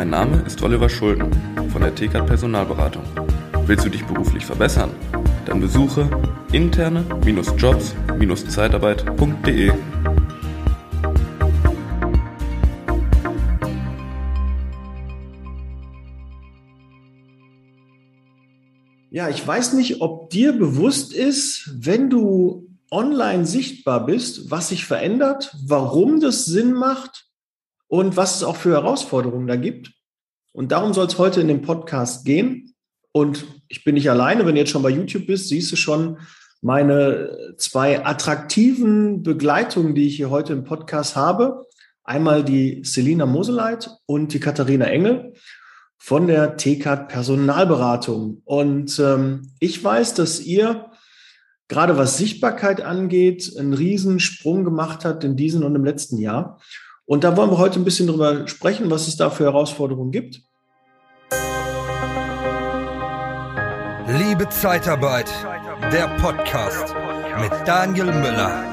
Mein Name ist Oliver Schulden von der TK Personalberatung. Willst du dich beruflich verbessern? Dann besuche interne-jobs-zeitarbeit.de. Ja, ich weiß nicht, ob dir bewusst ist, wenn du online sichtbar bist, was sich verändert, warum das Sinn macht und was es auch für Herausforderungen da gibt. Und darum soll es heute in dem Podcast gehen. Und ich bin nicht alleine, wenn du jetzt schon bei YouTube bist, siehst du schon meine zwei attraktiven Begleitungen, die ich hier heute im Podcast habe. Einmal die Selina Moseleit und die Katharina Engel von der TKAT Personalberatung. Und ähm, ich weiß, dass ihr gerade was Sichtbarkeit angeht, einen Riesensprung gemacht habt in diesem und im letzten Jahr. Und da wollen wir heute ein bisschen drüber sprechen, was es da für Herausforderungen gibt. Liebe Zeitarbeit, der Podcast mit Daniel Müller.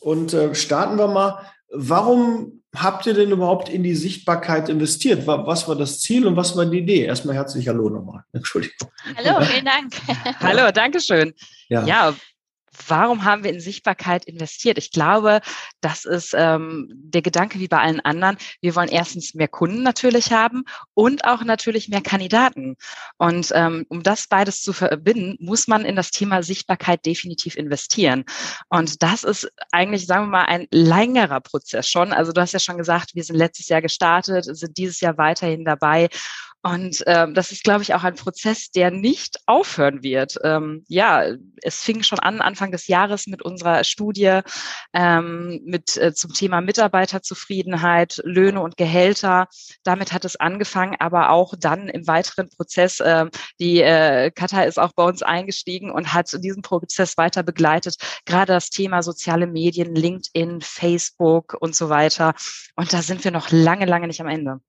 Und äh, starten wir mal. Warum habt ihr denn überhaupt in die Sichtbarkeit investiert? Was war das Ziel und was war die Idee? Erstmal herzlich Hallo nochmal. Entschuldigung. Hallo, vielen Dank. Hallo, danke schön. Ja. ja, warum haben wir in Sichtbarkeit investiert? Ich glaube, das ist ähm, der Gedanke wie bei allen anderen. Wir wollen erstens mehr Kunden natürlich haben und auch natürlich mehr Kandidaten. Und ähm, um das beides zu verbinden, muss man in das Thema Sichtbarkeit definitiv investieren. Und das ist eigentlich, sagen wir mal, ein längerer Prozess schon. Also du hast ja schon gesagt, wir sind letztes Jahr gestartet, sind dieses Jahr weiterhin dabei. Und ähm, das ist, glaube ich, auch ein Prozess, der nicht aufhören wird. Ähm, ja, es fing schon an Anfang des Jahres mit unserer Studie ähm, mit äh, zum Thema Mitarbeiterzufriedenheit, Löhne und Gehälter. Damit hat es angefangen, aber auch dann im weiteren Prozess. Äh, die äh, Katha ist auch bei uns eingestiegen und hat diesen Prozess weiter begleitet. Gerade das Thema soziale Medien, LinkedIn, Facebook und so weiter. Und da sind wir noch lange, lange nicht am Ende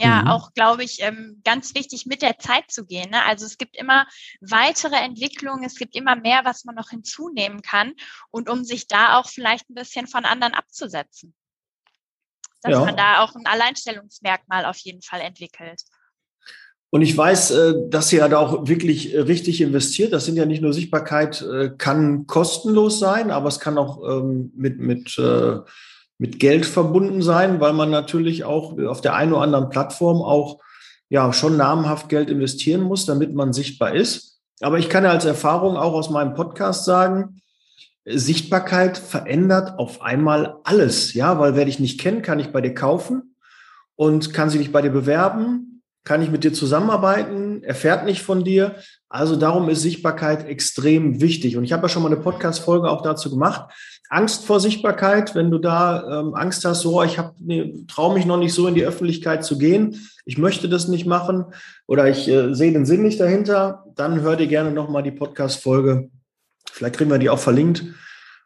ja mhm. auch, glaube ich, ähm, ganz wichtig, mit der Zeit zu gehen. Ne? Also es gibt immer weitere Entwicklungen, es gibt immer mehr, was man noch hinzunehmen kann und um sich da auch vielleicht ein bisschen von anderen abzusetzen. Dass ja. man da auch ein Alleinstellungsmerkmal auf jeden Fall entwickelt. Und ich weiß, äh, dass ihr da auch wirklich äh, richtig investiert. Das sind ja nicht nur Sichtbarkeit, äh, kann kostenlos sein, aber es kann auch ähm, mit, mit mit Geld verbunden sein, weil man natürlich auch auf der einen oder anderen Plattform auch ja schon namhaft Geld investieren muss, damit man sichtbar ist. Aber ich kann ja als Erfahrung auch aus meinem Podcast sagen, Sichtbarkeit verändert auf einmal alles, ja, weil wer dich nicht kennt, kann ich bei dir kaufen und kann sich nicht bei dir bewerben, kann ich mit dir zusammenarbeiten, erfährt nicht von dir. Also darum ist Sichtbarkeit extrem wichtig. Und ich habe ja schon mal eine Podcast-Folge auch dazu gemacht. Angst vor Sichtbarkeit, wenn du da ähm, Angst hast, so, ich hab, nee, traue mich noch nicht so in die Öffentlichkeit zu gehen, ich möchte das nicht machen oder ich äh, sehe den Sinn nicht dahinter, dann hör dir gerne nochmal die Podcast-Folge. Vielleicht kriegen wir die auch verlinkt.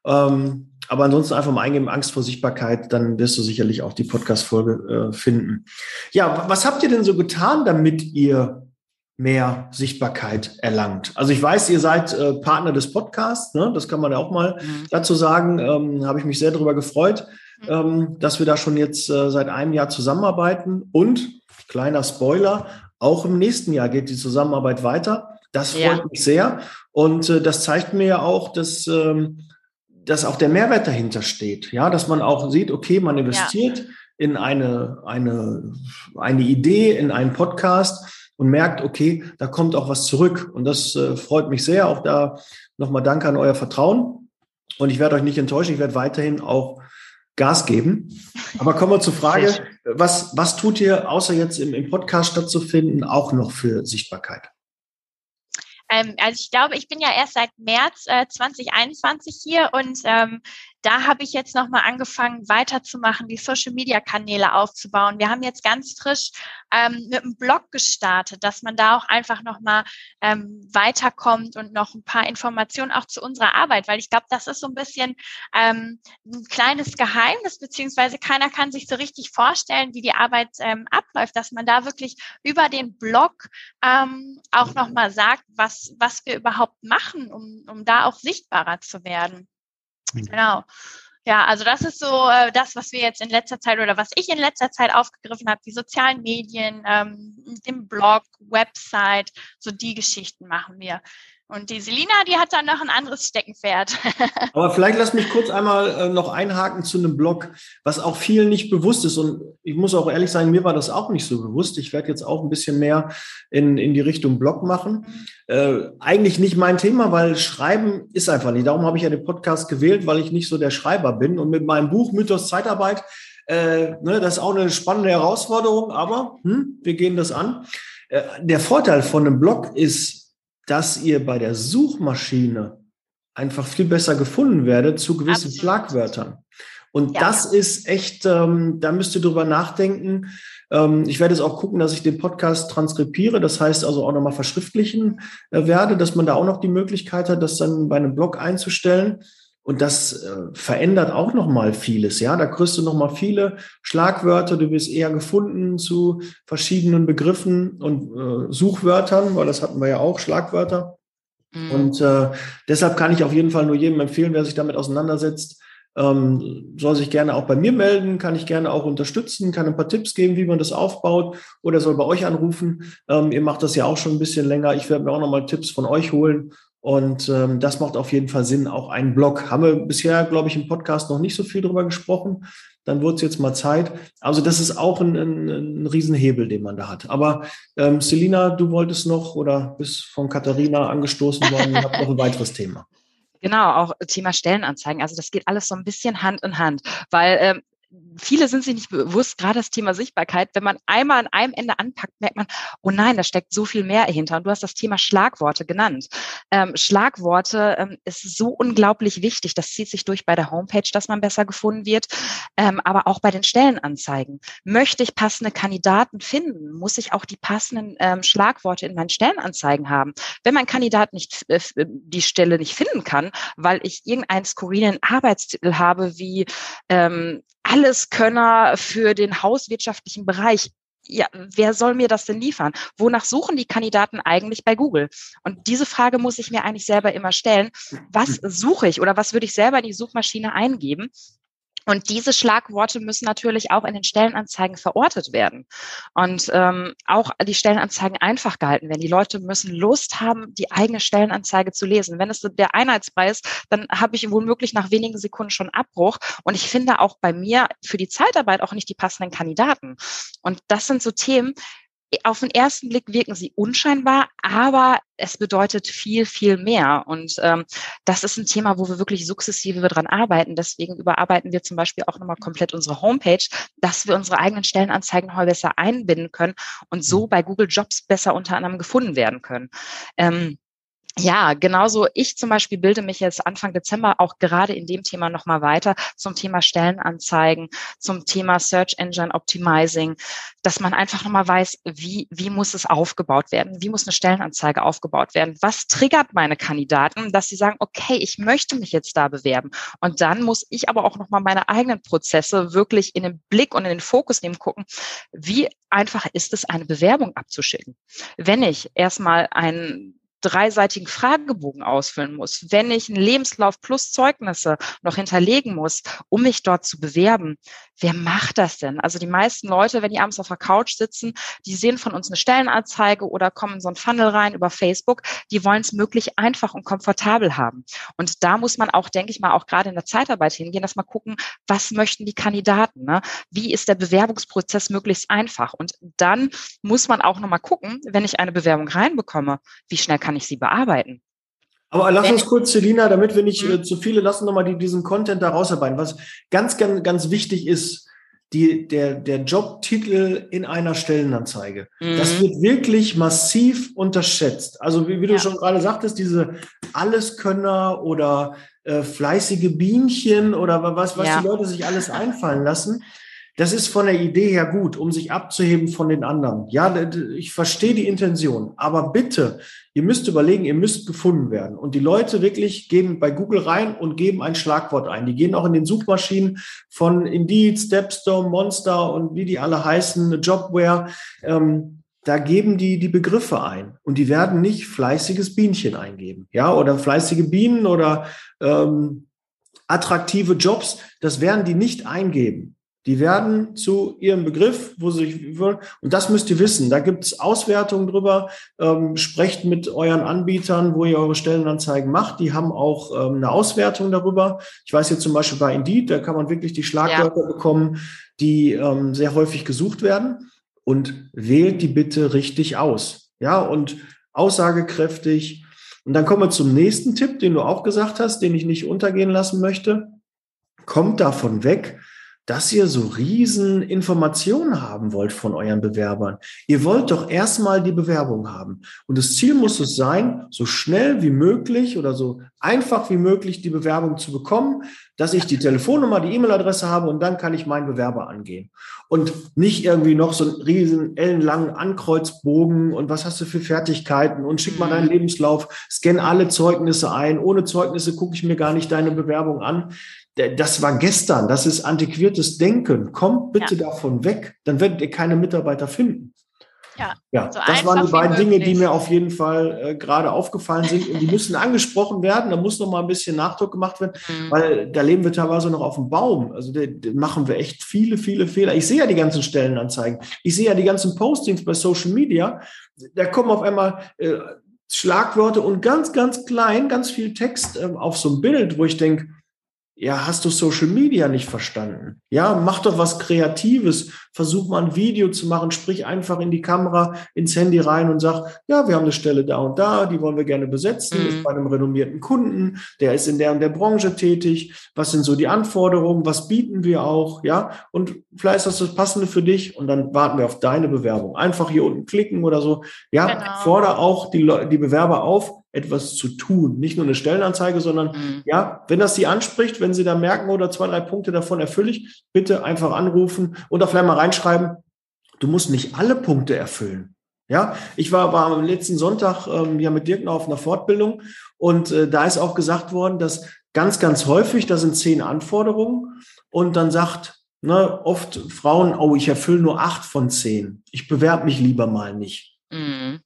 Ähm, aber ansonsten einfach mal eingeben, Angst vor Sichtbarkeit, dann wirst du sicherlich auch die Podcast-Folge äh, finden. Ja, was habt ihr denn so getan, damit ihr mehr Sichtbarkeit erlangt. Also ich weiß, ihr seid äh, Partner des Podcasts, ne? das kann man ja auch mal mhm. dazu sagen. Ähm, Habe ich mich sehr darüber gefreut, mhm. ähm, dass wir da schon jetzt äh, seit einem Jahr zusammenarbeiten. Und kleiner Spoiler, auch im nächsten Jahr geht die Zusammenarbeit weiter. Das freut ja. mich sehr. Und äh, das zeigt mir ja auch, dass, ähm, dass auch der Mehrwert dahinter steht. Ja, dass man auch sieht, okay, man investiert ja. in eine, eine, eine Idee, in einen Podcast und merkt, okay, da kommt auch was zurück. Und das äh, freut mich sehr. Auch da nochmal Danke an euer Vertrauen. Und ich werde euch nicht enttäuschen, ich werde weiterhin auch Gas geben. Aber kommen wir zur Frage, was, was tut ihr, außer jetzt im, im Podcast stattzufinden, auch noch für Sichtbarkeit? Ähm, also ich glaube, ich bin ja erst seit März äh, 2021 hier und ähm, da habe ich jetzt nochmal angefangen, weiterzumachen, die Social-Media-Kanäle aufzubauen. Wir haben jetzt ganz frisch ähm, mit einem Blog gestartet, dass man da auch einfach nochmal ähm, weiterkommt und noch ein paar Informationen auch zu unserer Arbeit, weil ich glaube, das ist so ein bisschen ähm, ein kleines Geheimnis, beziehungsweise keiner kann sich so richtig vorstellen, wie die Arbeit ähm, abläuft, dass man da wirklich über den Blog ähm, auch nochmal sagt, was, was wir überhaupt machen, um, um da auch sichtbarer zu werden. Genau. Ja, also das ist so äh, das, was wir jetzt in letzter Zeit oder was ich in letzter Zeit aufgegriffen habe, die sozialen Medien, ähm, den Blog, Website, so die Geschichten machen wir. Und die Selina, die hat dann noch ein anderes Steckenpferd. Aber vielleicht lass mich kurz einmal äh, noch einhaken zu einem Blog, was auch vielen nicht bewusst ist. Und ich muss auch ehrlich sagen, mir war das auch nicht so bewusst. Ich werde jetzt auch ein bisschen mehr in, in die Richtung Blog machen. Äh, eigentlich nicht mein Thema, weil Schreiben ist einfach nicht. Darum habe ich ja den Podcast gewählt, weil ich nicht so der Schreiber bin. Und mit meinem Buch Mythos Zeitarbeit, äh, ne, das ist auch eine spannende Herausforderung, aber hm, wir gehen das an. Äh, der Vorteil von einem Blog ist, dass ihr bei der Suchmaschine einfach viel besser gefunden werdet zu gewissen Absolut. Schlagwörtern. Und ja. das ist echt, ähm, da müsst ihr drüber nachdenken. Ähm, ich werde jetzt auch gucken, dass ich den Podcast transkribiere, das heißt also auch nochmal verschriftlichen äh, werde, dass man da auch noch die Möglichkeit hat, das dann bei einem Blog einzustellen. Und das äh, verändert auch noch mal vieles. Ja, da kriegst du noch mal viele Schlagwörter. Du wirst eher gefunden zu verschiedenen Begriffen und äh, Suchwörtern, weil das hatten wir ja auch Schlagwörter. Mhm. Und äh, deshalb kann ich auf jeden Fall nur jedem empfehlen, wer sich damit auseinandersetzt, ähm, soll sich gerne auch bei mir melden, kann ich gerne auch unterstützen, kann ein paar Tipps geben, wie man das aufbaut oder soll bei euch anrufen. Ähm, ihr macht das ja auch schon ein bisschen länger. Ich werde mir auch noch mal Tipps von euch holen und ähm, das macht auf jeden Fall Sinn, auch ein Blog. Haben wir bisher, glaube ich, im Podcast noch nicht so viel drüber gesprochen. Dann wird es jetzt mal Zeit. Also das ist auch ein, ein, ein Riesenhebel, den man da hat. Aber ähm, Selina, du wolltest noch oder bist von Katharina angestoßen worden, ihr habt noch ein weiteres Thema. Genau, auch Thema Stellenanzeigen. Also das geht alles so ein bisschen Hand in Hand, weil ähm, viele sind sich nicht bewusst, gerade das Thema Sichtbarkeit, wenn man einmal an einem Ende anpackt, merkt man, oh nein, da steckt so viel mehr hinter. Und du hast das Thema Schlagworte genannt. Ähm, Schlagworte ähm, ist so unglaublich wichtig. Das zieht sich durch bei der Homepage, dass man besser gefunden wird, ähm, aber auch bei den Stellenanzeigen. Möchte ich passende Kandidaten finden, muss ich auch die passenden ähm, Schlagworte in meinen Stellenanzeigen haben. Wenn mein Kandidat nicht äh, die Stelle nicht finden kann, weil ich irgendeinen skurrilen Arbeitstitel habe, wie ähm, Alleskönner für den hauswirtschaftlichen Bereich. Ja, wer soll mir das denn liefern? Wonach suchen die Kandidaten eigentlich bei Google? Und diese Frage muss ich mir eigentlich selber immer stellen. Was suche ich oder was würde ich selber in die Suchmaschine eingeben? Und diese Schlagworte müssen natürlich auch in den Stellenanzeigen verortet werden und ähm, auch die Stellenanzeigen einfach gehalten werden. Die Leute müssen Lust haben, die eigene Stellenanzeige zu lesen. Wenn es der Einheitspreis, dann habe ich womöglich nach wenigen Sekunden schon Abbruch. Und ich finde auch bei mir für die Zeitarbeit auch nicht die passenden Kandidaten. Und das sind so Themen, auf den ersten Blick wirken sie unscheinbar, aber es bedeutet viel, viel mehr. Und ähm, das ist ein Thema, wo wir wirklich sukzessive dran arbeiten. Deswegen überarbeiten wir zum Beispiel auch nochmal komplett unsere Homepage, dass wir unsere eigenen Stellenanzeigen noch besser einbinden können und so mhm. bei Google Jobs besser unter anderem gefunden werden können. Ähm, ja, genauso. Ich zum Beispiel bilde mich jetzt Anfang Dezember auch gerade in dem Thema nochmal weiter zum Thema Stellenanzeigen, zum Thema Search Engine Optimizing, dass man einfach nochmal weiß, wie, wie muss es aufgebaut werden? Wie muss eine Stellenanzeige aufgebaut werden? Was triggert meine Kandidaten, dass sie sagen, okay, ich möchte mich jetzt da bewerben? Und dann muss ich aber auch nochmal meine eigenen Prozesse wirklich in den Blick und in den Fokus nehmen, gucken, wie einfach ist es, eine Bewerbung abzuschicken? Wenn ich erstmal ein dreiseitigen Fragebogen ausfüllen muss, wenn ich einen Lebenslauf plus Zeugnisse noch hinterlegen muss, um mich dort zu bewerben, wer macht das denn? Also die meisten Leute, wenn die abends auf der Couch sitzen, die sehen von uns eine Stellenanzeige oder kommen in so ein Funnel rein über Facebook, die wollen es möglich einfach und komfortabel haben. Und da muss man auch, denke ich mal, auch gerade in der Zeitarbeit hingehen, dass man gucken, was möchten die Kandidaten? Ne? Wie ist der Bewerbungsprozess möglichst einfach? Und dann muss man auch nochmal gucken, wenn ich eine Bewerbung reinbekomme, wie schnell kann kann ich sie bearbeiten. Aber lass uns kurz, Selina, damit wir nicht äh, zu viele lassen, nochmal die, diesen Content da rausarbeiten. Was ganz, ganz, ganz wichtig ist, die, der, der Jobtitel in einer Stellenanzeige. Mhm. Das wird wirklich massiv unterschätzt. Also wie, wie du ja. schon gerade sagtest, diese Alleskönner oder äh, fleißige Bienchen oder was, was ja. die Leute sich alles einfallen lassen. Das ist von der Idee her gut, um sich abzuheben von den anderen. Ja, ich verstehe die Intention, aber bitte, ihr müsst überlegen, ihr müsst gefunden werden. Und die Leute wirklich gehen bei Google rein und geben ein Schlagwort ein. Die gehen auch in den Suchmaschinen von Indeed, Stepstone, Monster und wie die alle heißen, Jobware. Ähm, da geben die die Begriffe ein und die werden nicht fleißiges Bienchen eingeben, ja, oder fleißige Bienen oder ähm, attraktive Jobs. Das werden die nicht eingeben. Die werden zu ihrem Begriff, wo sie sich wollen, und das müsst ihr wissen. Da gibt es Auswertungen drüber. Ähm, sprecht mit euren Anbietern, wo ihr eure Stellenanzeigen macht. Die haben auch ähm, eine Auswertung darüber. Ich weiß jetzt zum Beispiel bei Indeed, da kann man wirklich die Schlagwörter ja. bekommen, die ähm, sehr häufig gesucht werden. Und wählt die bitte richtig aus. Ja, und aussagekräftig. Und dann kommen wir zum nächsten Tipp, den du auch gesagt hast, den ich nicht untergehen lassen möchte. Kommt davon weg, dass ihr so riesen Informationen haben wollt von euren Bewerbern. Ihr wollt doch erstmal die Bewerbung haben. Und das Ziel muss es sein, so schnell wie möglich oder so einfach wie möglich die Bewerbung zu bekommen, dass ich die Telefonnummer, die E-Mail-Adresse habe und dann kann ich meinen Bewerber angehen. Und nicht irgendwie noch so einen riesen ellenlangen Ankreuzbogen und was hast du für Fertigkeiten und schick mal deinen mhm. Lebenslauf, scan alle Zeugnisse ein. Ohne Zeugnisse gucke ich mir gar nicht deine Bewerbung an das war gestern, das ist antiquiertes Denken. Kommt bitte ja. davon weg, dann werdet ihr keine Mitarbeiter finden. Ja, ja so das waren die beiden Dinge, die mir auf jeden Fall äh, gerade aufgefallen sind und die müssen angesprochen werden. Da muss noch mal ein bisschen Nachdruck gemacht werden, mhm. weil da leben wir teilweise noch auf dem Baum. Also da, da machen wir echt viele, viele Fehler. Ich sehe ja die ganzen Stellenanzeigen. Ich sehe ja die ganzen Postings bei Social Media. Da kommen auf einmal äh, Schlagwörter und ganz, ganz klein, ganz viel Text äh, auf so ein Bild, wo ich denke, ja, hast du Social Media nicht verstanden? Ja, mach doch was Kreatives. Versuch mal ein Video zu machen. Sprich einfach in die Kamera, ins Handy rein und sag, ja, wir haben eine Stelle da und da, die wollen wir gerne besetzen. Mhm. Ist bei einem renommierten Kunden, der ist in der und der Branche tätig. Was sind so die Anforderungen? Was bieten wir auch? Ja, und vielleicht ist das das Passende für dich und dann warten wir auf deine Bewerbung. Einfach hier unten klicken oder so. Ja, genau. fordere auch die, die Bewerber auf, etwas zu tun. Nicht nur eine Stellenanzeige, sondern mhm. ja, wenn das Sie anspricht, wenn Sie da merken oder zwei, drei Punkte davon erfülle ich, bitte einfach anrufen und da vielleicht mal reinschreiben, du musst nicht alle Punkte erfüllen. Ja, ich war, war am letzten Sonntag ähm, ja mit Dirk noch auf einer Fortbildung und äh, da ist auch gesagt worden, dass ganz, ganz häufig, da sind zehn Anforderungen und dann sagt ne, oft Frauen, oh, ich erfülle nur acht von zehn. Ich bewerbe mich lieber mal nicht. Mhm.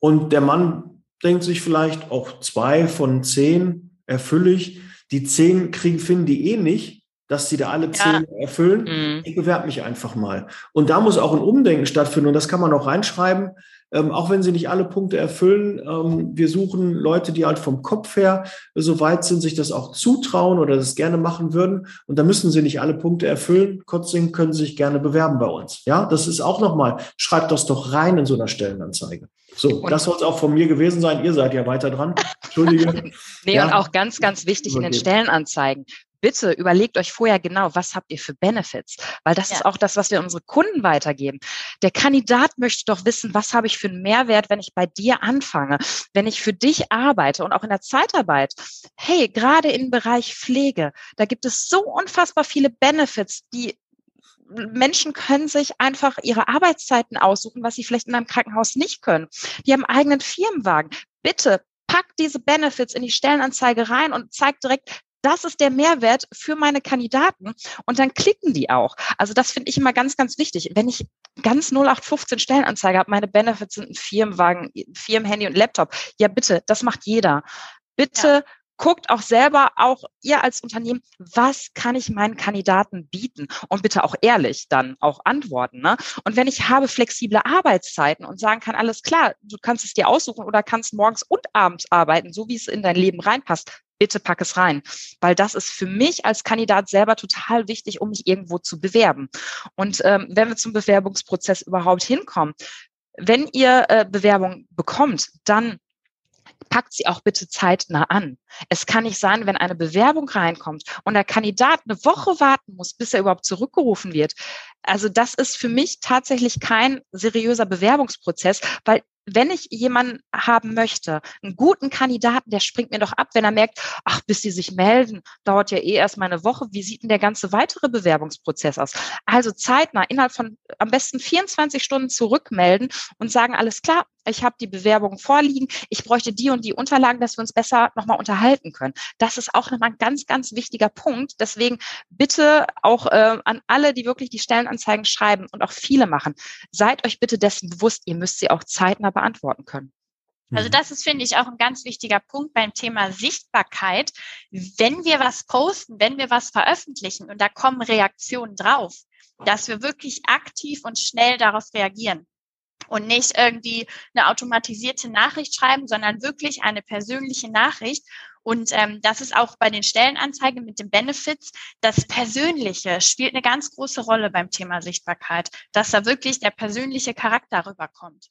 Und der Mann denkt sich vielleicht auch zwei von zehn erfülle ich. Die zehn kriegen, finden die eh nicht, dass sie da alle zehn ja. erfüllen. Mhm. Ich bewerbe mich einfach mal. Und da muss auch ein Umdenken stattfinden. Und das kann man auch reinschreiben. Ähm, auch wenn sie nicht alle Punkte erfüllen, ähm, wir suchen Leute, die halt vom Kopf her so weit sind, sich das auch zutrauen oder das gerne machen würden. Und da müssen sie nicht alle Punkte erfüllen. Trotzdem können sie sich gerne bewerben bei uns. Ja, das ist auch nochmal, schreibt das doch rein in so einer Stellenanzeige. So, und das soll es auch von mir gewesen sein. Ihr seid ja weiter dran. Entschuldige. nee, ja. und auch ganz, ganz wichtig in den Stellenanzeigen. Bitte überlegt euch vorher genau, was habt ihr für Benefits? Weil das ja. ist auch das, was wir unsere Kunden weitergeben. Der Kandidat möchte doch wissen, was habe ich für einen Mehrwert, wenn ich bei dir anfange, wenn ich für dich arbeite und auch in der Zeitarbeit. Hey, gerade im Bereich Pflege, da gibt es so unfassbar viele Benefits, die Menschen können sich einfach ihre Arbeitszeiten aussuchen, was sie vielleicht in einem Krankenhaus nicht können. Die haben eigenen Firmenwagen. Bitte packt diese Benefits in die Stellenanzeige rein und zeigt direkt, das ist der Mehrwert für meine Kandidaten und dann klicken die auch. Also das finde ich immer ganz, ganz wichtig. Wenn ich ganz 0815 Stellenanzeige habe, meine Benefits sind ein Firmenwagen, Firmenhandy und Laptop. Ja, bitte, das macht jeder. Bitte ja guckt auch selber, auch ihr als Unternehmen, was kann ich meinen Kandidaten bieten? Und bitte auch ehrlich dann auch antworten. Ne? Und wenn ich habe flexible Arbeitszeiten und sagen kann, alles klar, du kannst es dir aussuchen oder kannst morgens und abends arbeiten, so wie es in dein Leben reinpasst, bitte pack es rein. Weil das ist für mich als Kandidat selber total wichtig, um mich irgendwo zu bewerben. Und ähm, wenn wir zum Bewerbungsprozess überhaupt hinkommen, wenn ihr äh, Bewerbung bekommt, dann packt sie auch bitte zeitnah an. Es kann nicht sein, wenn eine Bewerbung reinkommt und der Kandidat eine Woche warten muss, bis er überhaupt zurückgerufen wird. Also das ist für mich tatsächlich kein seriöser Bewerbungsprozess, weil wenn ich jemanden haben möchte, einen guten Kandidaten, der springt mir doch ab, wenn er merkt, ach, bis die sich melden, dauert ja eh erst mal eine Woche. Wie sieht denn der ganze weitere Bewerbungsprozess aus? Also zeitnah, innerhalb von am besten 24 Stunden zurückmelden und sagen, alles klar, ich habe die Bewerbung vorliegen, ich bräuchte die und die Unterlagen, dass wir uns besser nochmal unterhalten können. Das ist auch nochmal ein ganz, ganz wichtiger Punkt. Deswegen bitte auch äh, an alle, die wirklich die Stellenanzeigen schreiben und auch viele machen, seid euch bitte dessen bewusst, ihr müsst sie auch zeitnah beantworten können. Also mhm. das ist, finde ich, auch ein ganz wichtiger Punkt beim Thema Sichtbarkeit. Wenn wir was posten, wenn wir was veröffentlichen und da kommen Reaktionen drauf, dass wir wirklich aktiv und schnell darauf reagieren und nicht irgendwie eine automatisierte Nachricht schreiben, sondern wirklich eine persönliche Nachricht. Und ähm, das ist auch bei den Stellenanzeigen mit den Benefits. Das Persönliche spielt eine ganz große Rolle beim Thema Sichtbarkeit, dass da wirklich der persönliche Charakter rüberkommt.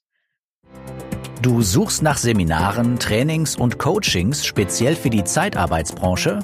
Du suchst nach Seminaren, Trainings und Coachings speziell für die Zeitarbeitsbranche?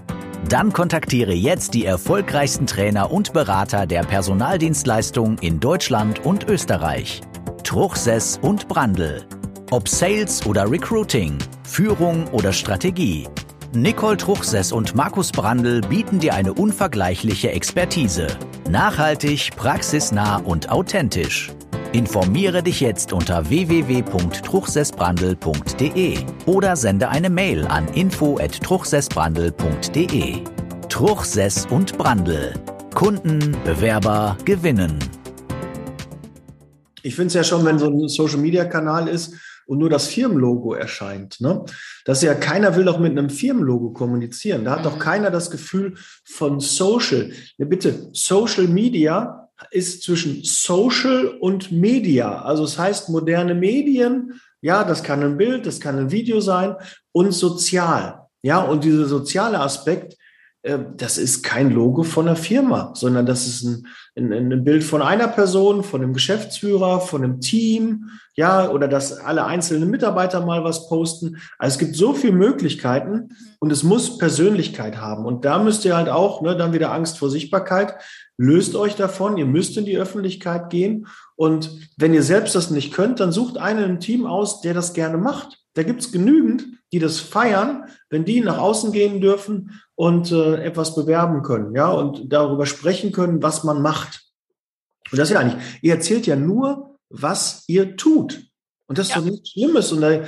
Dann kontaktiere jetzt die erfolgreichsten Trainer und Berater der Personaldienstleistung in Deutschland und Österreich. Truchsess und Brandl. Ob Sales oder Recruiting, Führung oder Strategie. Nicole Truchsess und Markus Brandl bieten dir eine unvergleichliche Expertise. Nachhaltig, praxisnah und authentisch. Informiere dich jetzt unter www.truchsessbrandl.de oder sende eine Mail an info@truchsessbrandl.de. Truchsess und Brandl. Kunden, Bewerber gewinnen. Ich finde es ja schon, wenn so ein Social-Media-Kanal ist und nur das Firmenlogo erscheint. Ne? Dass ja keiner will doch mit einem Firmenlogo kommunizieren. Da hat doch mhm. keiner das Gefühl von Social. Ja, bitte, Social Media ist zwischen Social und Media. Also es heißt moderne Medien. Ja, das kann ein Bild, das kann ein Video sein und sozial. Ja, und dieser soziale Aspekt, das ist kein Logo von einer Firma, sondern das ist ein, ein, ein, Bild von einer Person, von einem Geschäftsführer, von einem Team, ja, oder dass alle einzelnen Mitarbeiter mal was posten. Also es gibt so viele Möglichkeiten und es muss Persönlichkeit haben. Und da müsst ihr halt auch, ne, dann wieder Angst vor Sichtbarkeit, löst euch davon, ihr müsst in die Öffentlichkeit gehen. Und wenn ihr selbst das nicht könnt, dann sucht einen im Team aus, der das gerne macht. Da gibt es genügend, die das feiern, wenn die nach außen gehen dürfen und äh, etwas bewerben können, ja, und darüber sprechen können, was man macht. Und das ist ja eigentlich, ihr erzählt ja nur, was ihr tut. Und das ist ja. doch nichts Schlimmes. Und da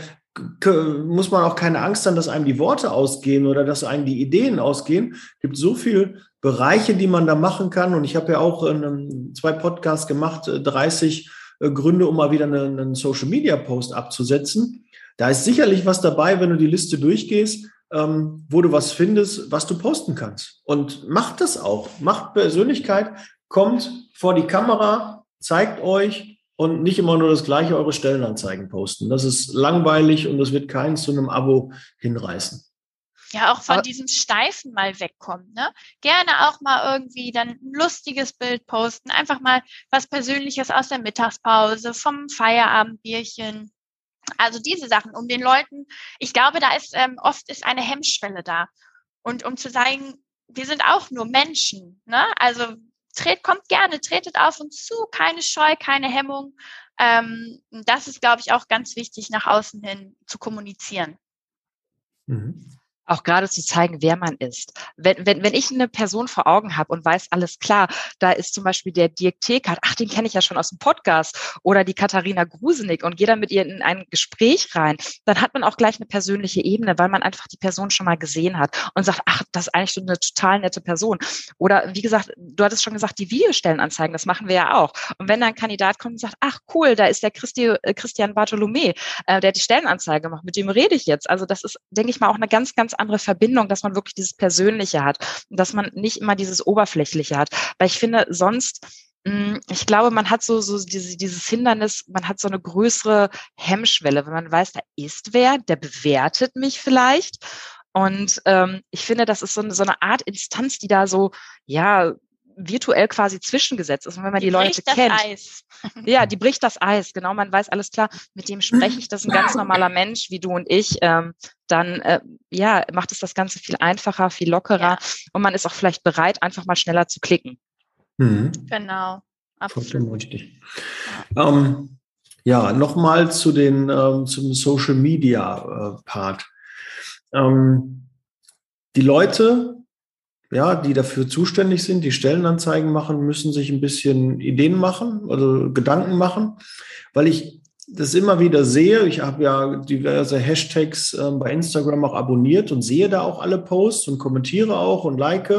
muss man auch keine Angst haben, dass einem die Worte ausgehen oder dass einem die Ideen ausgehen. Es gibt so viele Bereiche, die man da machen kann. Und ich habe ja auch in, zwei Podcasts gemacht, 30 äh, äh, Gründe, um mal wieder einen, einen Social Media Post abzusetzen. Da ist sicherlich was dabei, wenn du die Liste durchgehst, ähm, wo du was findest, was du posten kannst. Und macht das auch. Macht Persönlichkeit, kommt vor die Kamera, zeigt euch und nicht immer nur das gleiche eure Stellenanzeigen posten. Das ist langweilig und das wird keinen zu einem Abo hinreißen. Ja, auch von diesem Steifen mal wegkommen. Ne? Gerne auch mal irgendwie dann ein lustiges Bild posten. Einfach mal was Persönliches aus der Mittagspause, vom Feierabendbierchen. Also diese Sachen, um den Leuten, ich glaube, da ist ähm, oft ist eine Hemmschwelle da. Und um zu sagen, wir sind auch nur Menschen. Ne? Also tret, kommt gerne, tretet auf uns zu, keine Scheu, keine Hemmung. Ähm, das ist, glaube ich, auch ganz wichtig, nach außen hin zu kommunizieren. Mhm auch gerade zu zeigen, wer man ist. Wenn, wenn, wenn ich eine Person vor Augen habe und weiß, alles klar, da ist zum Beispiel der Dirk Tekert, ach, den kenne ich ja schon aus dem Podcast, oder die Katharina Grusenig und gehe dann mit ihr in ein Gespräch rein, dann hat man auch gleich eine persönliche Ebene, weil man einfach die Person schon mal gesehen hat und sagt, ach, das ist eigentlich so eine total nette Person. Oder wie gesagt, du hattest schon gesagt, die Videostellenanzeigen, das machen wir ja auch. Und wenn da ein Kandidat kommt und sagt, ach cool, da ist der Christi, äh, Christian Bartholomä, äh, der hat die Stellenanzeige gemacht, mit dem rede ich jetzt. Also das ist, denke ich mal, auch eine ganz, ganz andere Verbindung, dass man wirklich dieses Persönliche hat und dass man nicht immer dieses Oberflächliche hat. Weil ich finde, sonst mm, ich glaube, man hat so, so diese, dieses Hindernis, man hat so eine größere Hemmschwelle, wenn man weiß, da ist wer, der bewertet mich vielleicht. Und ähm, ich finde, das ist so eine, so eine Art Instanz, die da so, ja, virtuell quasi zwischengesetzt ist. Und wenn man die, die Leute kennt, Eis. ja, die bricht das Eis. Genau, man weiß alles klar. Mit dem spreche ich, das ist ein ganz normaler Mensch wie du und ich. Ähm, dann äh, ja macht es das Ganze viel einfacher, viel lockerer ja. und man ist auch vielleicht bereit, einfach mal schneller zu klicken. Mhm. Genau, absolut. richtig. Ja, ähm, ja nochmal zu den ähm, zum Social Media äh, Part. Ähm, die Leute ja, die dafür zuständig sind, die Stellenanzeigen machen, müssen sich ein bisschen Ideen machen oder Gedanken machen, weil ich das immer wieder sehe. Ich habe ja diverse Hashtags äh, bei Instagram auch abonniert und sehe da auch alle Posts und kommentiere auch und like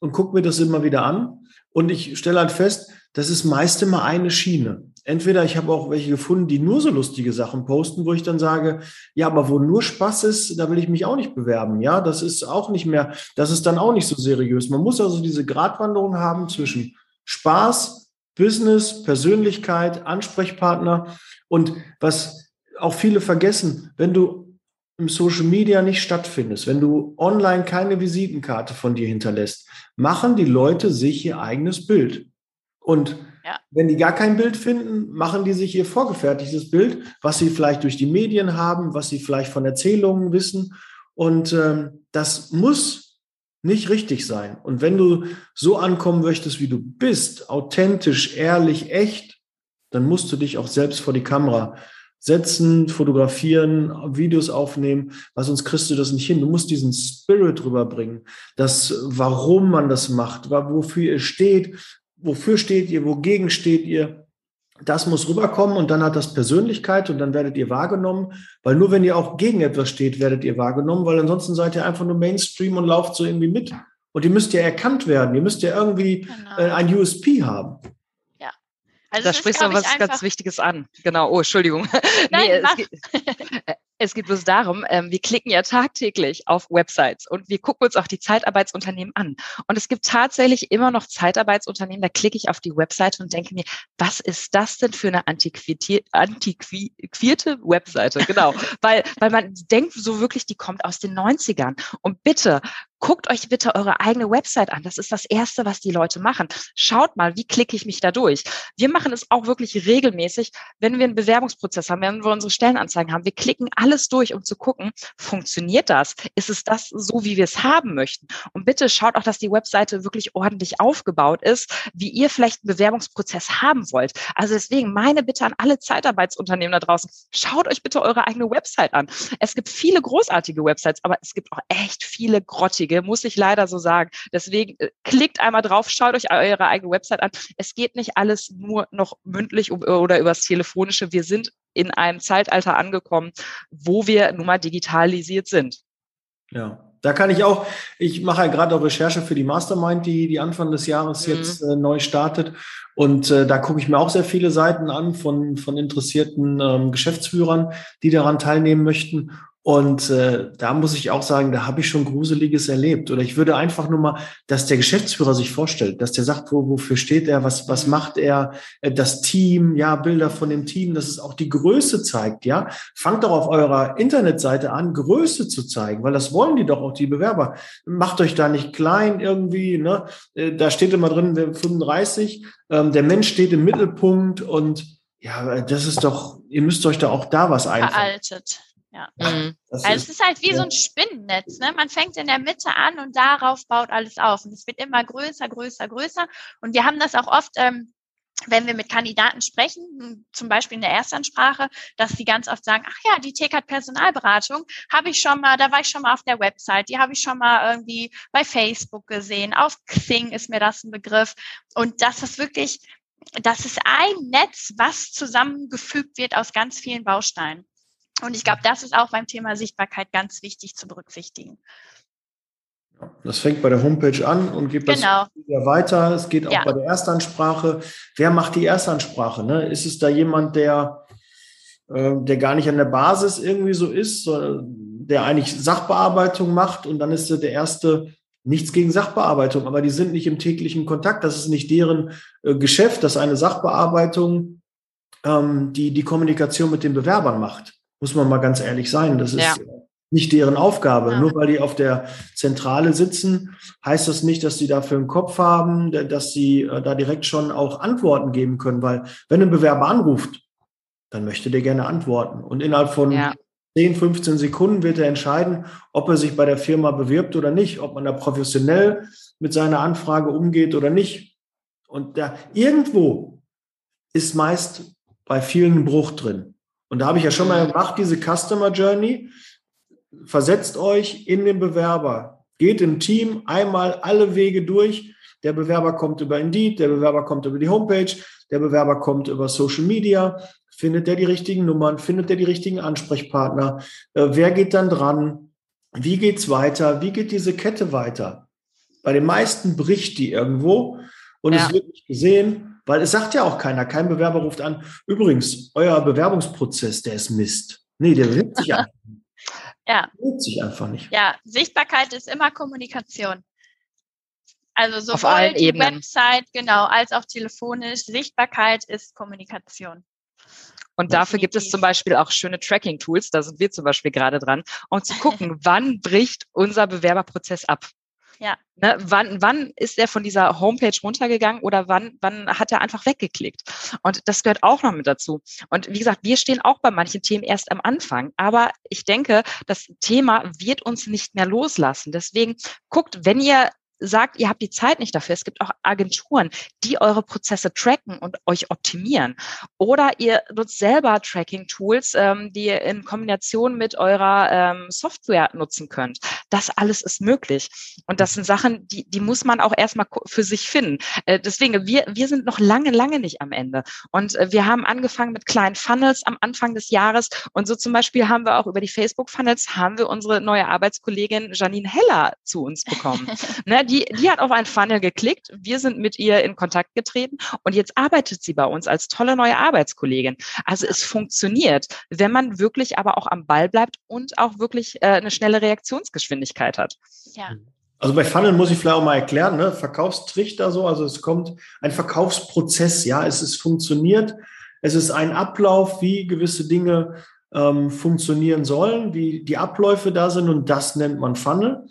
und gucke mir das immer wieder an. Und ich stelle halt fest, das ist meist immer eine Schiene. Entweder ich habe auch welche gefunden, die nur so lustige Sachen posten, wo ich dann sage, ja, aber wo nur Spaß ist, da will ich mich auch nicht bewerben. Ja, das ist auch nicht mehr, das ist dann auch nicht so seriös. Man muss also diese Gratwanderung haben zwischen Spaß, Business, Persönlichkeit, Ansprechpartner und was auch viele vergessen, wenn du im Social Media nicht stattfindest, wenn du online keine Visitenkarte von dir hinterlässt, machen die Leute sich ihr eigenes Bild. Und ja. wenn die gar kein Bild finden, machen die sich ihr vorgefertigtes Bild, was sie vielleicht durch die Medien haben, was sie vielleicht von Erzählungen wissen. Und ähm, das muss nicht richtig sein. Und wenn du so ankommen möchtest, wie du bist, authentisch, ehrlich, echt, dann musst du dich auch selbst vor die Kamera setzen, fotografieren, Videos aufnehmen, weil sonst kriegst du das nicht hin. Du musst diesen Spirit rüberbringen, das, warum man das macht, wofür ihr steht, wofür steht ihr, wogegen steht ihr. Das muss rüberkommen und dann hat das Persönlichkeit und dann werdet ihr wahrgenommen, weil nur wenn ihr auch gegen etwas steht, werdet ihr wahrgenommen, weil ansonsten seid ihr einfach nur Mainstream und lauft so irgendwie mit. Und ihr müsst ja erkannt werden, ihr müsst ja irgendwie genau. äh, ein USP haben. Also da sprichst du was ganz Wichtiges an. Genau. Oh, Entschuldigung. Nein, nee, es, geht, es geht bloß darum, ähm, wir klicken ja tagtäglich auf Websites und wir gucken uns auch die Zeitarbeitsunternehmen an. Und es gibt tatsächlich immer noch Zeitarbeitsunternehmen, da klicke ich auf die Webseite und denke mir, was ist das denn für eine antiquierte, antiquierte Webseite? Genau. weil, weil man denkt so wirklich, die kommt aus den 90ern. Und bitte, guckt euch bitte eure eigene Website an. Das ist das Erste, was die Leute machen. Schaut mal, wie klicke ich mich da durch. Wir machen es auch wirklich regelmäßig, wenn wir einen Bewerbungsprozess haben, wenn wir unsere Stellenanzeigen haben. Wir klicken alles durch, um zu gucken, funktioniert das? Ist es das so, wie wir es haben möchten? Und bitte schaut auch, dass die Webseite wirklich ordentlich aufgebaut ist, wie ihr vielleicht einen Bewerbungsprozess haben wollt. Also deswegen meine Bitte an alle Zeitarbeitsunternehmen da draußen, schaut euch bitte eure eigene Website an. Es gibt viele großartige Websites, aber es gibt auch echt viele grottige Richtige, muss ich leider so sagen. Deswegen äh, klickt einmal drauf, schaut euch eure eigene Website an. Es geht nicht alles nur noch mündlich oder übers Telefonische. Wir sind in einem Zeitalter angekommen, wo wir nun mal digitalisiert sind. Ja, da kann ich auch, ich mache ja gerade auch Recherche für die Mastermind, die, die Anfang des Jahres mhm. jetzt äh, neu startet. Und äh, da gucke ich mir auch sehr viele Seiten an von, von interessierten ähm, Geschäftsführern, die daran teilnehmen möchten. Und äh, da muss ich auch sagen, da habe ich schon Gruseliges erlebt. Oder ich würde einfach nur mal, dass der Geschäftsführer sich vorstellt, dass der sagt, wo, wofür steht er, was, was macht er, äh, das Team, ja, Bilder von dem Team, dass es auch die Größe zeigt, ja. Fangt doch auf eurer Internetseite an, Größe zu zeigen, weil das wollen die doch auch, die Bewerber. Macht euch da nicht klein irgendwie, ne? Äh, da steht immer drin, 35, ähm, der Mensch steht im Mittelpunkt und ja, das ist doch, ihr müsst euch da auch da was einfallen. Veraltet. Ja. Mhm. Also es ist halt wie ja. so ein Spinnennetz. Ne? Man fängt in der Mitte an und darauf baut alles auf. Und es wird immer größer, größer, größer. Und wir haben das auch oft, ähm, wenn wir mit Kandidaten sprechen, zum Beispiel in der Erstansprache, dass sie ganz oft sagen, ach ja, die TKAT Personalberatung habe ich schon mal, da war ich schon mal auf der Website, die habe ich schon mal irgendwie bei Facebook gesehen, auf Xing ist mir das ein Begriff. Und das ist wirklich, das ist ein Netz, was zusammengefügt wird aus ganz vielen Bausteinen. Und ich glaube, das ist auch beim Thema Sichtbarkeit ganz wichtig zu berücksichtigen. Das fängt bei der Homepage an und geht genau. das wieder weiter. Es geht auch ja. bei der Erstansprache. Wer macht die Erstansprache? Ne? Ist es da jemand, der, äh, der gar nicht an der Basis irgendwie so ist, der eigentlich Sachbearbeitung macht und dann ist der erste nichts gegen Sachbearbeitung, aber die sind nicht im täglichen Kontakt. Das ist nicht deren äh, Geschäft, dass eine Sachbearbeitung ähm, die die Kommunikation mit den Bewerbern macht muss man mal ganz ehrlich sein. Das ist, ja. nicht deren Aufgabe. Ja. Nur weil die auf der Zentrale sitzen, heißt das nicht, dass sie dafür einen Kopf haben, dass sie äh, da direkt schon auch Antworten geben können. Weil wenn ein Bewerber anruft, dann möchte der gerne antworten. Und innerhalb von ja. 10, 15 Sekunden wird er entscheiden, ob er sich bei der Firma bewirbt oder nicht, ob man da professionell mit seiner Anfrage umgeht oder nicht. Und da irgendwo ist meist bei vielen ein Bruch drin. Und da habe ich ja schon mal mhm. gemacht, diese Customer Journey. Versetzt euch in den Bewerber. Geht im Team einmal alle Wege durch. Der Bewerber kommt über Indeed, der Bewerber kommt über die Homepage, der Bewerber kommt über Social Media, Findet er die richtigen Nummern? Findet er die richtigen Ansprechpartner? Äh, wer geht dann dran? Wie geht's weiter? Wie geht diese Kette weiter? Bei den meisten bricht die irgendwo und ja. es wird nicht gesehen, weil es sagt ja auch keiner. Kein Bewerber ruft an. Übrigens, euer Bewerbungsprozess, der ist Mist. Nee, der bewegt sich einfach nicht. Ja. Bewegt sich einfach nicht. Ja, Sichtbarkeit ist immer Kommunikation. Also sowohl die Ebenen. Website, genau, als auch telefonisch. Sichtbarkeit ist Kommunikation. Und dafür gibt es zum Beispiel auch schöne Tracking-Tools, da sind wir zum Beispiel gerade dran, um zu gucken, wann bricht unser Bewerberprozess ab. Ja. Ne, wann, wann ist er von dieser Homepage runtergegangen oder wann, wann hat er einfach weggeklickt? Und das gehört auch noch mit dazu. Und wie gesagt, wir stehen auch bei manchen Themen erst am Anfang. Aber ich denke, das Thema wird uns nicht mehr loslassen. Deswegen guckt, wenn ihr sagt, ihr habt die Zeit nicht dafür. Es gibt auch Agenturen, die eure Prozesse tracken und euch optimieren. Oder ihr nutzt selber Tracking-Tools, ähm, die ihr in Kombination mit eurer ähm, Software nutzen könnt. Das alles ist möglich. Und das sind Sachen, die, die muss man auch erstmal für sich finden. Äh, deswegen, wir, wir sind noch lange, lange nicht am Ende. Und äh, wir haben angefangen mit kleinen Funnels am Anfang des Jahres. Und so zum Beispiel haben wir auch über die Facebook-Funnels haben wir unsere neue Arbeitskollegin Janine Heller zu uns bekommen. ne, die, die hat auf ein Funnel geklickt. Wir sind mit ihr in Kontakt getreten und jetzt arbeitet sie bei uns als tolle neue Arbeitskollegin. Also es funktioniert, wenn man wirklich aber auch am Ball bleibt und auch wirklich äh, eine schnelle Reaktionsgeschwindigkeit hat. Ja. Also bei Funnel muss ich vielleicht auch mal erklären, ne? Verkaufstrichter so, also es kommt ein Verkaufsprozess, ja, es ist funktioniert, es ist ein Ablauf, wie gewisse Dinge ähm, funktionieren sollen, wie die Abläufe da sind und das nennt man Funnel.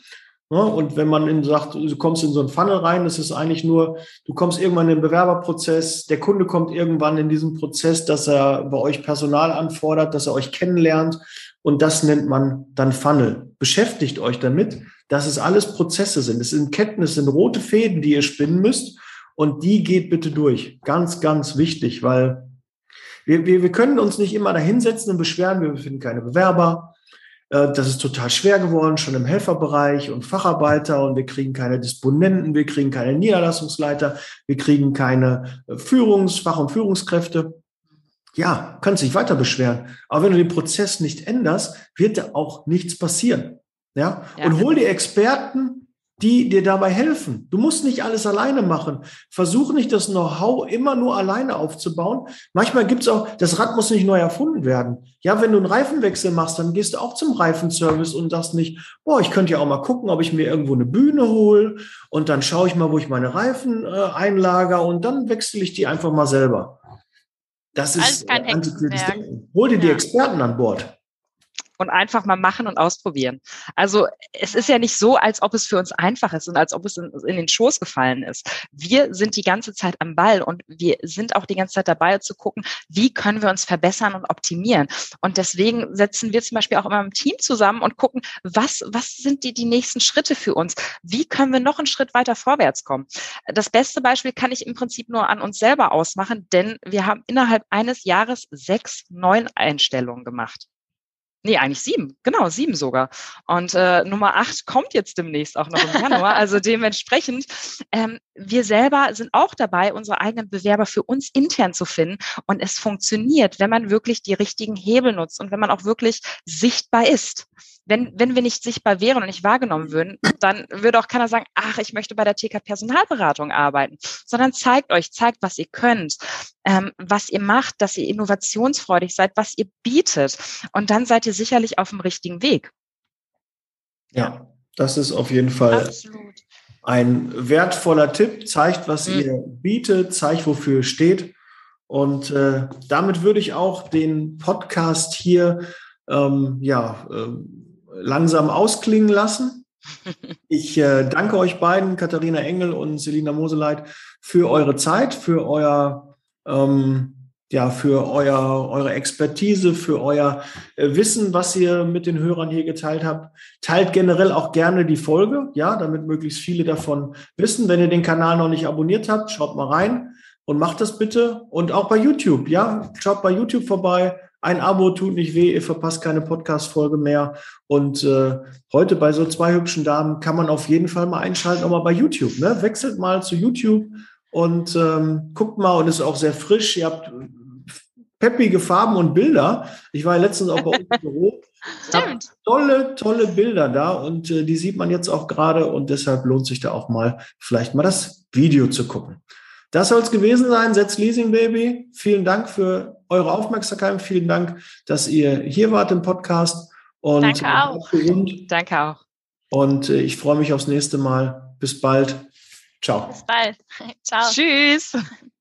Ne? Und wenn man sagt, du kommst in so einen Funnel rein, das ist eigentlich nur, du kommst irgendwann in den Bewerberprozess, der Kunde kommt irgendwann in diesen Prozess, dass er bei euch Personal anfordert, dass er euch kennenlernt und das nennt man dann Funnel. Beschäftigt euch damit, dass es alles Prozesse sind. Es sind Ketten, es sind rote Fäden, die ihr spinnen müsst und die geht bitte durch. Ganz, ganz wichtig, weil wir, wir, wir können uns nicht immer da hinsetzen und beschweren, wir finden keine Bewerber, das ist total schwer geworden, schon im Helferbereich und Facharbeiter und wir kriegen keine Disponenten, wir kriegen keine Niederlassungsleiter, wir kriegen keine äh, Führungs-, Fach- und Führungskräfte. Ja, kannst dich weiter beschweren. Aber wenn du den Prozess nicht änderst, wird da auch nichts passieren. Ja? ja. Und hol die Experten, die dir dabei helfen. Du musst nicht alles alleine machen. Versuch nicht, das Know-how immer nur alleine aufzubauen. Manchmal gibt's auch, das Rad muss nicht neu erfunden werden. Ja, wenn du einen Reifenwechsel machst, dann gehst du auch zum Reifenservice und sagst nicht, boah, ich könnte ja auch mal gucken, ob ich mir irgendwo eine Bühne hole und dann schaue ich mal, wo ich meine Reifen äh, einlager und dann wechsle ich die einfach mal selber. Das ist kein äh, Hol dir ja. die Experten an Bord und einfach mal machen und ausprobieren. Also es ist ja nicht so, als ob es für uns einfach ist und als ob es in, in, den Schoß gefallen ist. Wir sind die ganze Zeit am Ball und wir sind auch die ganze Zeit dabei zu gucken, wie können wir uns verbessern und optimieren. Und deswegen setzen wir zum Beispiel auch immer im Team zusammen und gucken, was, was sind die, die nächsten Schritte für uns? Wie können wir noch einen Schritt weiter vorwärts kommen? Das beste Beispiel kann ich im Prinzip nur an uns selber ausmachen, denn wir haben innerhalb eines Jahres sechs neun Einstellungen gemacht. Nee, eigentlich sieben. Genau, sieben sogar. Und äh, Nummer acht kommt jetzt demnächst auch noch im Januar. Also dementsprechend, ähm, wir selber sind auch dabei, unsere eigenen Bewerber für uns intern zu finden. Und es funktioniert, wenn man wirklich die richtigen Hebel nutzt und wenn man auch wirklich sichtbar ist wenn, wenn wir nicht sichtbar wären und nicht wahrgenommen würden, dann würde auch keiner sagen, ach, ich möchte bei der TK Personalberatung arbeiten, sondern zeigt euch, zeigt, was ihr könnt, ähm, was ihr macht, dass ihr innovationsfreudig seid, was ihr bietet. Und dann seid ihr sicherlich auf dem richtigen Weg. Ja, das ist auf jeden Fall Absolut. ein wertvoller Tipp. Zeigt, was mhm. ihr bietet, zeigt, wofür ihr steht. Und äh, damit würde ich auch den Podcast hier ähm, ja, äh, langsam ausklingen lassen. Ich äh, danke euch beiden, Katharina Engel und Selina Moseleit, für eure Zeit, für euer ähm, ja, für euer, eure Expertise, für euer äh, Wissen, was ihr mit den Hörern hier geteilt habt. Teilt generell auch gerne die Folge, ja, damit möglichst viele davon wissen. Wenn ihr den Kanal noch nicht abonniert habt, schaut mal rein und macht das bitte. Und auch bei YouTube, ja, schaut bei YouTube vorbei. Ein Abo tut nicht weh, ihr verpasst keine Podcast-Folge mehr. Und äh, heute bei so zwei hübschen Damen kann man auf jeden Fall mal einschalten, auch mal bei YouTube. Ne? Wechselt mal zu YouTube und ähm, guckt mal und ist auch sehr frisch. Ihr habt peppige Farben und Bilder. Ich war letztens auch bei uns im Büro. Stimmt. Tolle, tolle Bilder da und äh, die sieht man jetzt auch gerade und deshalb lohnt sich da auch mal vielleicht mal das Video zu gucken. Das soll es gewesen sein. Setz Leasing Baby. Vielen Dank für eure Aufmerksamkeit. Vielen Dank, dass ihr hier wart im Podcast. Und Danke auch. Gesund. Danke auch. Und äh, ich freue mich aufs nächste Mal. Bis bald. Ciao. Bis bald. Ciao. Tschüss.